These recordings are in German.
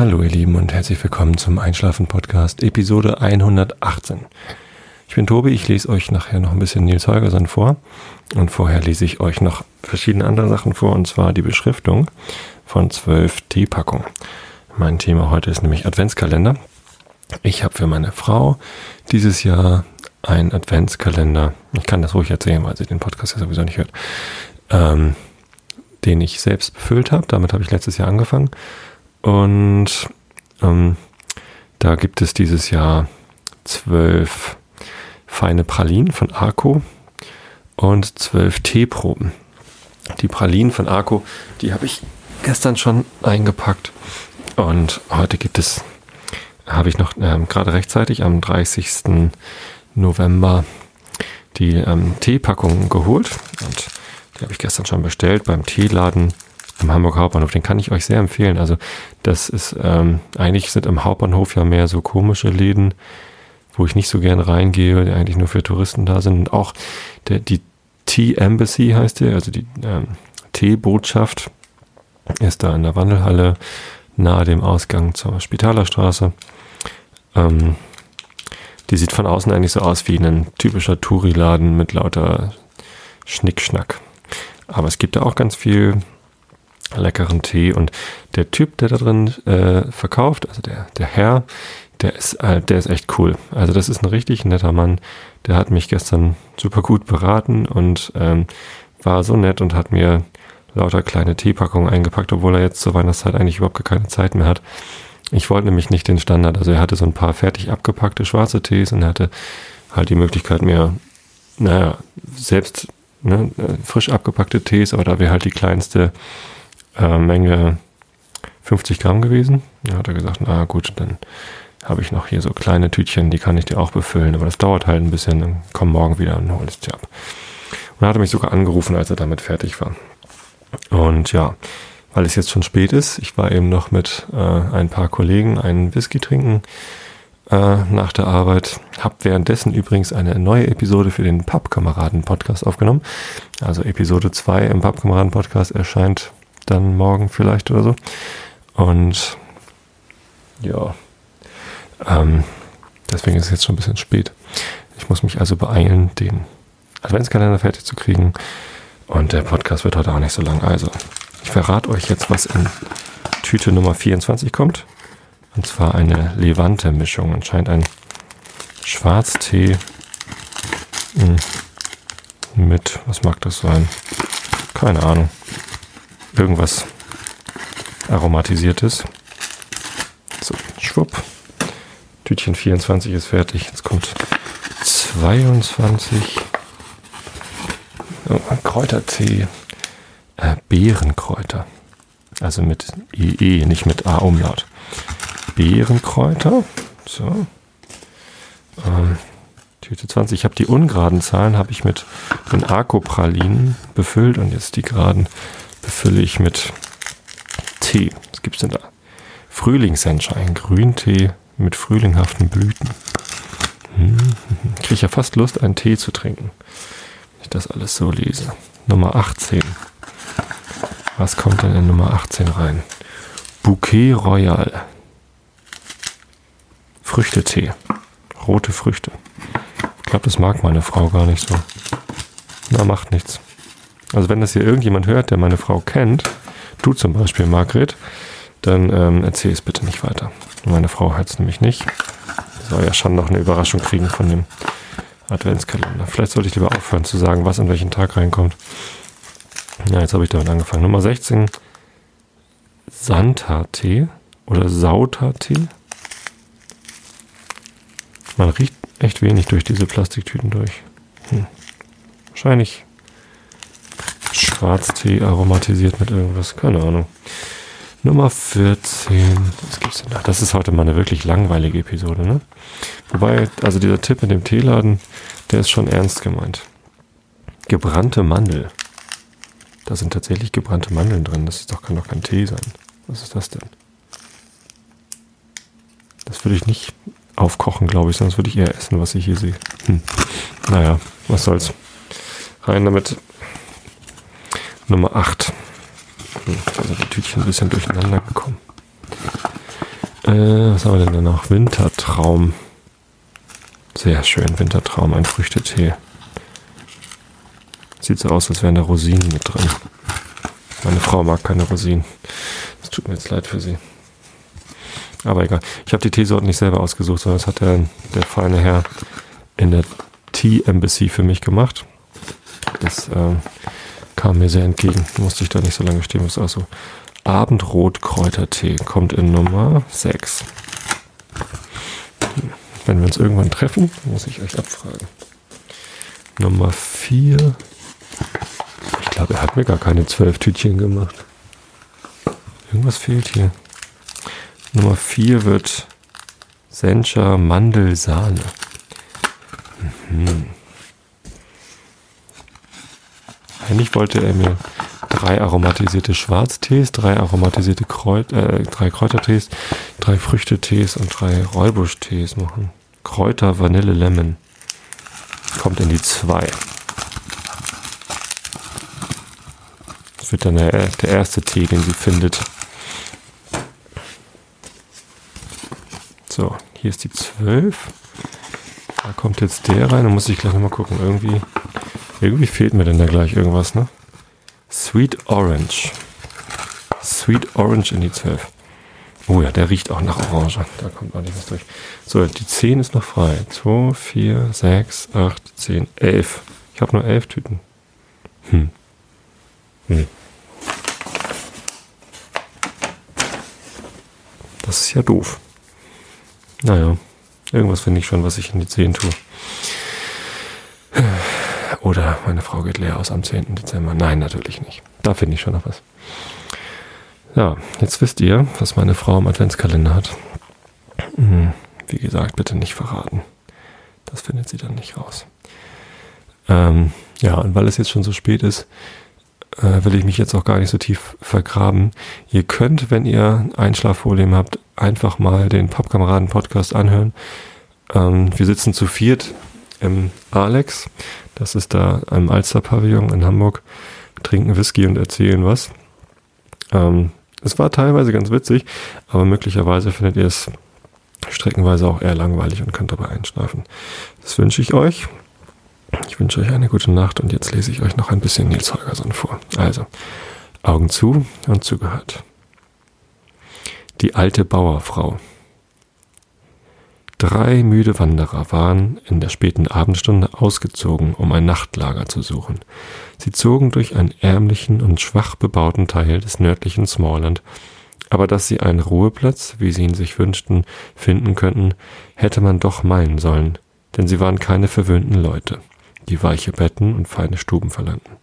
Hallo ihr Lieben und herzlich willkommen zum Einschlafen Podcast Episode 118. Ich bin Tobi, ich lese euch nachher noch ein bisschen Nils Holgersson vor und vorher lese ich euch noch verschiedene andere Sachen vor und zwar die Beschriftung von zwölf Teepackungen. Mein Thema heute ist nämlich Adventskalender. Ich habe für meine Frau dieses Jahr einen Adventskalender, ich kann das ruhig erzählen, weil sie den Podcast ja sowieso nicht hört, ähm, den ich selbst befüllt habe. Damit habe ich letztes Jahr angefangen und ähm, da gibt es dieses Jahr zwölf feine Pralinen von Arco und zwölf Teeproben. Die Pralinen von Arco, die habe ich gestern schon eingepackt und heute gibt es, habe ich noch ähm, gerade rechtzeitig am 30. November die ähm, Teepackung geholt und die habe ich gestern schon bestellt beim Teeladen am Hamburger Hauptbahnhof. Den kann ich euch sehr empfehlen. Also das ist, ähm, eigentlich sind im Hauptbahnhof ja mehr so komische Läden, wo ich nicht so gern reingehe, die eigentlich nur für Touristen da sind. Und auch der, die Tea Embassy heißt der, also die ähm, Teebotschaft ist da in der Wandelhalle nahe dem Ausgang zur Spitalerstraße. Ähm, die sieht von außen eigentlich so aus wie ein typischer Touri-Laden mit lauter Schnickschnack. Aber es gibt da auch ganz viel leckeren Tee und der Typ, der da drin äh, verkauft, also der, der Herr, der ist, äh, der ist echt cool. Also das ist ein richtig netter Mann. Der hat mich gestern super gut beraten und ähm, war so nett und hat mir lauter kleine Teepackungen eingepackt, obwohl er jetzt zur Weihnachtszeit eigentlich überhaupt keine Zeit mehr hat. Ich wollte nämlich nicht den Standard, also er hatte so ein paar fertig abgepackte schwarze Tees und er hatte halt die Möglichkeit mir, naja, selbst ne, äh, frisch abgepackte Tees, aber da wäre halt die kleinste äh, Menge 50 Gramm gewesen. Da hat er gesagt, na gut, dann habe ich noch hier so kleine Tütchen, die kann ich dir auch befüllen, aber das dauert halt ein bisschen, dann komm morgen wieder und hol es dir ab. Und er hatte mich sogar angerufen, als er damit fertig war. Und ja, weil es jetzt schon spät ist, ich war eben noch mit äh, ein paar Kollegen einen Whisky trinken äh, nach der Arbeit. Hab währenddessen übrigens eine neue Episode für den Pappkameraden-Podcast aufgenommen. Also Episode 2 im Pappkameraden-Podcast erscheint dann morgen vielleicht oder so. Und ja, ähm, deswegen ist es jetzt schon ein bisschen spät. Ich muss mich also beeilen, den Adventskalender fertig zu kriegen. Und der Podcast wird heute auch nicht so lang. Also, ich verrate euch jetzt, was in Tüte Nummer 24 kommt. Und zwar eine Levante-Mischung. Anscheinend ein Schwarztee hm, mit, was mag das sein? Keine Ahnung irgendwas aromatisiertes. So, schwupp. Tütchen 24 ist fertig. Jetzt kommt 22. Oh, Kräutertee. Äh, Beerenkräuter. Also mit IE, nicht mit A-Umlaut. Beerenkräuter. So. Ähm, Tüte 20. Ich habe die ungeraden Zahlen habe ich mit den Arco-Pralinen befüllt und jetzt die geraden befülle ich mit Tee. Was gibt es denn da? Frühlingssenschein, Grüntee mit frühlinghaften Blüten. Hm, Kriege ich ja fast Lust, einen Tee zu trinken. Wenn ich das alles so lese. Nummer 18. Was kommt denn in Nummer 18 rein? Bouquet Royal. Früchtetee. Rote Früchte. Ich glaube, das mag meine Frau gar nicht so. Na, macht nichts. Also wenn das hier irgendjemand hört, der meine Frau kennt, du zum Beispiel, Margret, dann ähm, erzähl es bitte nicht weiter. Meine Frau hat es nämlich nicht. Soll ja schon noch eine Überraschung kriegen von dem Adventskalender. Vielleicht sollte ich lieber aufhören zu sagen, was an welchen Tag reinkommt. Ja, jetzt habe ich damit angefangen. Nummer 16. Santa-Tee oder Sauta-Tee. Man riecht echt wenig durch diese Plastiktüten durch. Hm. Wahrscheinlich Schwarztee aromatisiert mit irgendwas, keine Ahnung. Nummer 14. Was gibt's denn da? Das ist heute mal eine wirklich langweilige Episode, ne? Wobei, also dieser Tipp mit dem Teeladen, der ist schon ernst gemeint. Gebrannte Mandel. Da sind tatsächlich gebrannte Mandeln drin. Das ist doch, kann doch kein Tee sein. Was ist das denn? Das würde ich nicht aufkochen, glaube ich, sonst würde ich eher essen, was ich hier sehe. Hm. Naja, was soll's. Rein damit. Nummer 8. Hm, also die Tütchen ein bisschen durcheinander gekommen. Äh, was haben wir denn da noch? Wintertraum. Sehr schön, Wintertraum, ein Früchtetee. Sieht so aus, als wären da Rosinen mit drin. Meine Frau mag keine Rosinen. Es tut mir jetzt leid für sie. Aber egal. Ich habe die Teesorten nicht selber ausgesucht, sondern das hat der, der feine Herr in der Tea Embassy für mich gemacht. Das äh, kam mir sehr entgegen. Musste ich da nicht so lange stehen. Ist also Abendrot Kräutertee. Kommt in Nummer 6. Wenn wir uns irgendwann treffen, muss ich euch abfragen. Nummer 4. Ich glaube, er hat mir gar keine zwölf Tütchen gemacht. Irgendwas fehlt hier. Nummer 4 wird Sencha Mandelsahne. Mhm. Eigentlich wollte er mir drei aromatisierte Schwarztees, drei aromatisierte Kräut, äh, drei Kräutertees, drei Früchtetees und drei Räubuschtees machen. Kräuter, Vanille, Lemon. Kommt in die zwei. Das wird dann der, der erste Tee, den sie findet. So, hier ist die 12. Da kommt jetzt der rein. Da muss ich gleich nochmal gucken. Irgendwie, irgendwie fehlt mir denn da gleich irgendwas, ne? Sweet Orange. Sweet Orange in die 12. Oh ja, der riecht auch nach Orange. Da kommt ordentlich was durch. So, die 10 ist noch frei. 2, 4, 6, 8, 10, 11. Ich habe nur 11 Tüten. Hm. Hm. Das ist ja doof. Naja, irgendwas finde ich schon, was ich in die 10 tue. Oder meine Frau geht leer aus am 10. Dezember. Nein, natürlich nicht. Da finde ich schon noch was. Ja, jetzt wisst ihr, was meine Frau im Adventskalender hat. Hm, wie gesagt, bitte nicht verraten. Das findet sie dann nicht raus. Ähm, ja, und weil es jetzt schon so spät ist, äh, will ich mich jetzt auch gar nicht so tief vergraben. Ihr könnt, wenn ihr Einschlaffolien habt, einfach mal den Pappkameraden-Podcast anhören. Ähm, wir sitzen zu viert im Alex. Das ist da im Alster-Pavillon in Hamburg. Trinken Whisky und erzählen was. Ähm, es war teilweise ganz witzig, aber möglicherweise findet ihr es streckenweise auch eher langweilig und könnt dabei einschlafen. Das wünsche ich euch. Ich wünsche euch eine gute Nacht und jetzt lese ich euch noch ein bisschen Nils Holgersson vor. Also, Augen zu und zugehört. Die alte Bauerfrau. Drei müde Wanderer waren in der späten Abendstunde ausgezogen, um ein Nachtlager zu suchen. Sie zogen durch einen ärmlichen und schwach bebauten Teil des nördlichen Smallland, aber dass sie einen Ruheplatz, wie sie ihn sich wünschten, finden könnten, hätte man doch meinen sollen, denn sie waren keine verwöhnten Leute die weiche Betten und feine Stuben verlangten.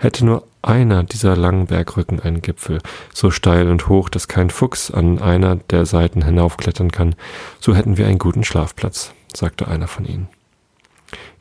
Hätte nur einer dieser langen Bergrücken einen Gipfel, so steil und hoch, dass kein Fuchs an einer der Seiten hinaufklettern kann, so hätten wir einen guten Schlafplatz, sagte einer von ihnen.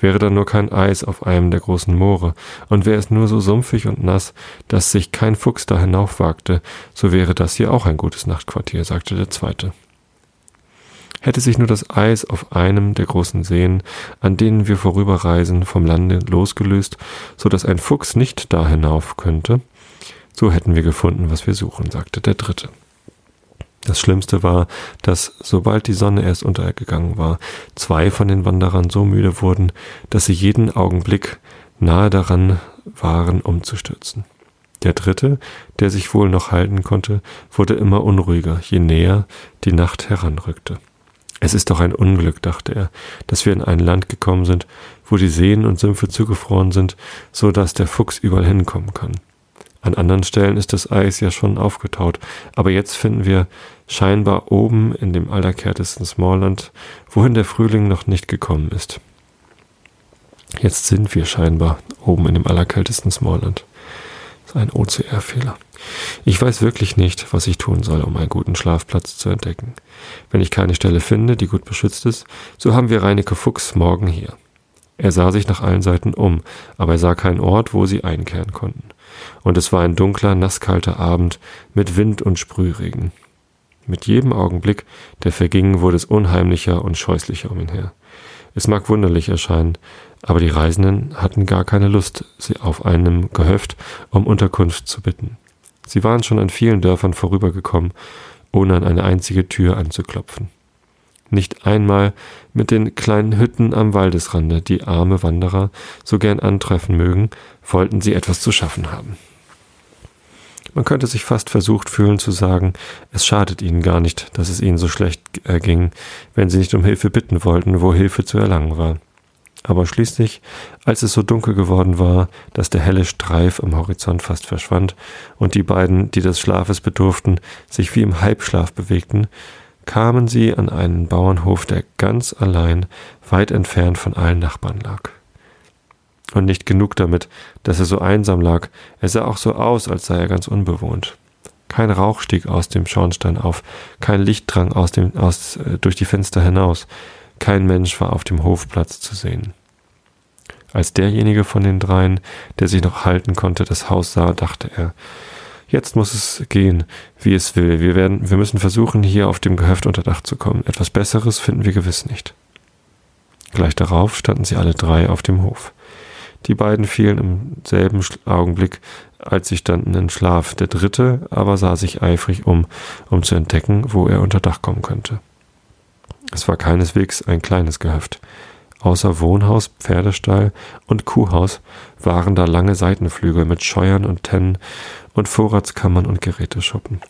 Wäre da nur kein Eis auf einem der großen Moore, und wäre es nur so sumpfig und nass, dass sich kein Fuchs da hinaufwagte, so wäre das hier auch ein gutes Nachtquartier, sagte der zweite. Hätte sich nur das Eis auf einem der großen Seen, an denen wir vorüberreisen, vom Lande losgelöst, so dass ein Fuchs nicht da hinauf könnte, so hätten wir gefunden, was wir suchen, sagte der Dritte. Das Schlimmste war, dass, sobald die Sonne erst untergegangen war, zwei von den Wanderern so müde wurden, dass sie jeden Augenblick nahe daran waren, umzustürzen. Der dritte, der sich wohl noch halten konnte, wurde immer unruhiger, je näher die Nacht heranrückte. Es ist doch ein Unglück, dachte er, dass wir in ein Land gekommen sind, wo die Seen und Sümpfe zugefroren sind, so dass der Fuchs überall hinkommen kann. An anderen Stellen ist das Eis ja schon aufgetaut, aber jetzt finden wir scheinbar oben in dem allerkärtesten Smallland, wohin der Frühling noch nicht gekommen ist. Jetzt sind wir scheinbar oben in dem allerkältesten Smallland. Ein OCR-Fehler. Ich weiß wirklich nicht, was ich tun soll, um einen guten Schlafplatz zu entdecken. Wenn ich keine Stelle finde, die gut beschützt ist, so haben wir Reineke Fuchs morgen hier. Er sah sich nach allen Seiten um, aber er sah keinen Ort, wo sie einkehren konnten. Und es war ein dunkler, nasskalter Abend mit Wind und Sprühregen. Mit jedem Augenblick, der verging, wurde es unheimlicher und scheußlicher um ihn her. Es mag wunderlich erscheinen, aber die Reisenden hatten gar keine Lust, sie auf einem Gehöft um Unterkunft zu bitten. Sie waren schon an vielen Dörfern vorübergekommen, ohne an eine einzige Tür anzuklopfen. Nicht einmal mit den kleinen Hütten am Waldesrande, die arme Wanderer so gern antreffen mögen, wollten sie etwas zu schaffen haben. Man könnte sich fast versucht fühlen zu sagen, es schadet ihnen gar nicht, dass es ihnen so schlecht erging, wenn sie nicht um Hilfe bitten wollten, wo Hilfe zu erlangen war. Aber schließlich, als es so dunkel geworden war, dass der helle Streif am Horizont fast verschwand und die beiden, die des Schlafes bedurften, sich wie im Halbschlaf bewegten, kamen sie an einen Bauernhof, der ganz allein, weit entfernt von allen Nachbarn lag. Und nicht genug damit, dass er so einsam lag, er sah auch so aus, als sei er ganz unbewohnt. Kein Rauch stieg aus dem Schornstein auf, kein Licht drang aus dem, aus, äh, durch die Fenster hinaus, kein Mensch war auf dem Hofplatz zu sehen. Als derjenige von den dreien, der sich noch halten konnte, das Haus sah, dachte er, Jetzt muss es gehen, wie es will. Wir werden, wir müssen versuchen, hier auf dem Gehöft unter Dach zu kommen. Etwas Besseres finden wir gewiss nicht. Gleich darauf standen sie alle drei auf dem Hof. Die beiden fielen im selben Augenblick, als sie standen, in Schlaf. Der dritte aber sah sich eifrig um, um zu entdecken, wo er unter Dach kommen könnte. Es war keineswegs ein kleines Gehöft. Außer Wohnhaus, Pferdestall und Kuhhaus waren da lange Seitenflügel mit Scheuern und Tennen und Vorratskammern und Geräteschuppen.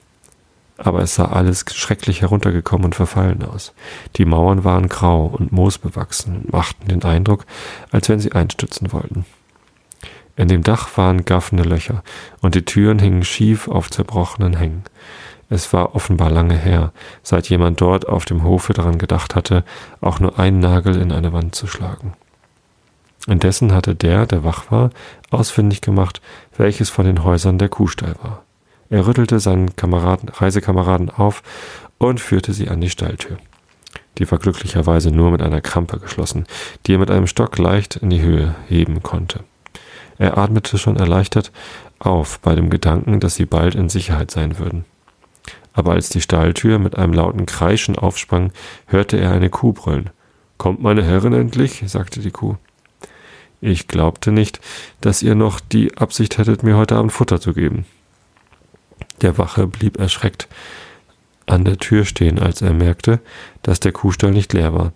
Aber es sah alles schrecklich heruntergekommen und verfallen aus. Die Mauern waren grau und moosbewachsen und machten den Eindruck, als wenn sie einstützen wollten. In dem Dach waren gaffende Löcher und die Türen hingen schief auf zerbrochenen Hängen. Es war offenbar lange her, seit jemand dort auf dem Hofe daran gedacht hatte, auch nur einen Nagel in eine Wand zu schlagen. Indessen hatte der, der wach war, ausfindig gemacht, welches von den Häusern der Kuhstall war. Er rüttelte seinen Kameraden, Reisekameraden auf und führte sie an die Stalltür. Die war glücklicherweise nur mit einer Krampe geschlossen, die er mit einem Stock leicht in die Höhe heben konnte. Er atmete schon erleichtert auf bei dem Gedanken, dass sie bald in Sicherheit sein würden. Aber als die Stalltür mit einem lauten Kreischen aufsprang, hörte er eine Kuh brüllen. Kommt meine Herrin endlich? sagte die Kuh. Ich glaubte nicht, dass ihr noch die Absicht hättet, mir heute Abend Futter zu geben. Der Wache blieb erschreckt an der Tür stehen, als er merkte, dass der Kuhstall nicht leer war.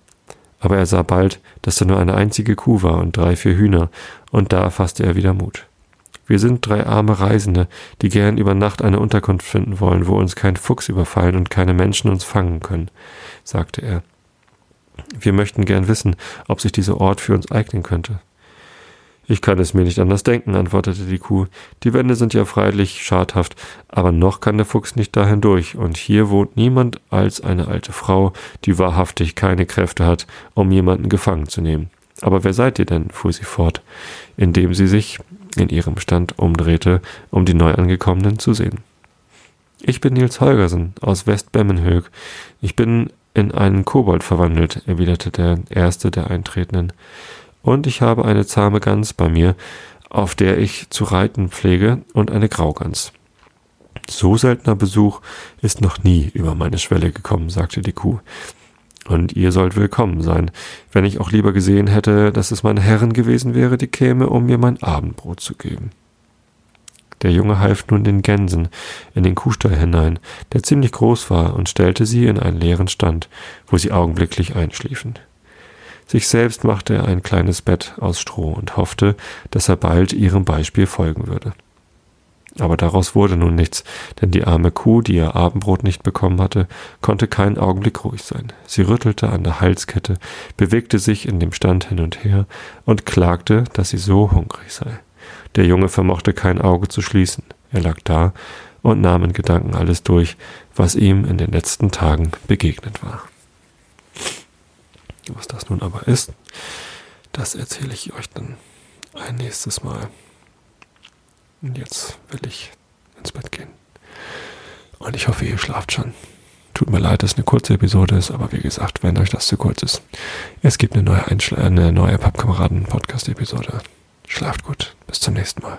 Aber er sah bald, dass da nur eine einzige Kuh war und drei, vier Hühner, und da fasste er wieder Mut. Wir sind drei arme Reisende, die gern über Nacht eine Unterkunft finden wollen, wo uns kein Fuchs überfallen und keine Menschen uns fangen können, sagte er. Wir möchten gern wissen, ob sich dieser Ort für uns eignen könnte. Ich kann es mir nicht anders denken, antwortete die Kuh. Die Wände sind ja freilich schadhaft, aber noch kann der Fuchs nicht dahin durch, und hier wohnt niemand als eine alte Frau, die wahrhaftig keine Kräfte hat, um jemanden gefangen zu nehmen. Aber wer seid ihr denn? fuhr sie fort, indem sie sich in ihrem Stand umdrehte, um die Neuangekommenen zu sehen. Ich bin Nils Holgersen aus Westbemmenhög. Ich bin in einen Kobold verwandelt, erwiderte der erste der Eintretenden und ich habe eine zahme Gans bei mir, auf der ich zu reiten pflege, und eine Graugans. So seltener Besuch ist noch nie über meine Schwelle gekommen, sagte die Kuh. Und ihr sollt willkommen sein, wenn ich auch lieber gesehen hätte, dass es meine Herren gewesen wäre, die käme, um mir mein Abendbrot zu geben. Der Junge half nun den Gänsen in den Kuhstall hinein, der ziemlich groß war, und stellte sie in einen leeren Stand, wo sie augenblicklich einschliefen. Sich selbst machte er ein kleines Bett aus Stroh und hoffte, dass er bald ihrem Beispiel folgen würde. Aber daraus wurde nun nichts, denn die arme Kuh, die ihr Abendbrot nicht bekommen hatte, konnte keinen Augenblick ruhig sein. Sie rüttelte an der Halskette, bewegte sich in dem Stand hin und her und klagte, dass sie so hungrig sei. Der Junge vermochte kein Auge zu schließen. Er lag da und nahm in Gedanken alles durch, was ihm in den letzten Tagen begegnet war. Was das nun aber ist, das erzähle ich euch dann ein nächstes Mal. Und jetzt will ich ins Bett gehen. Und ich hoffe, ihr schlaft schon. Tut mir leid, dass es eine kurze Episode ist, aber wie gesagt, wenn euch das zu kurz ist, es gibt eine neue, Einschla eine neue Pappkameraden-Podcast-Episode. Schlaft gut. Bis zum nächsten Mal.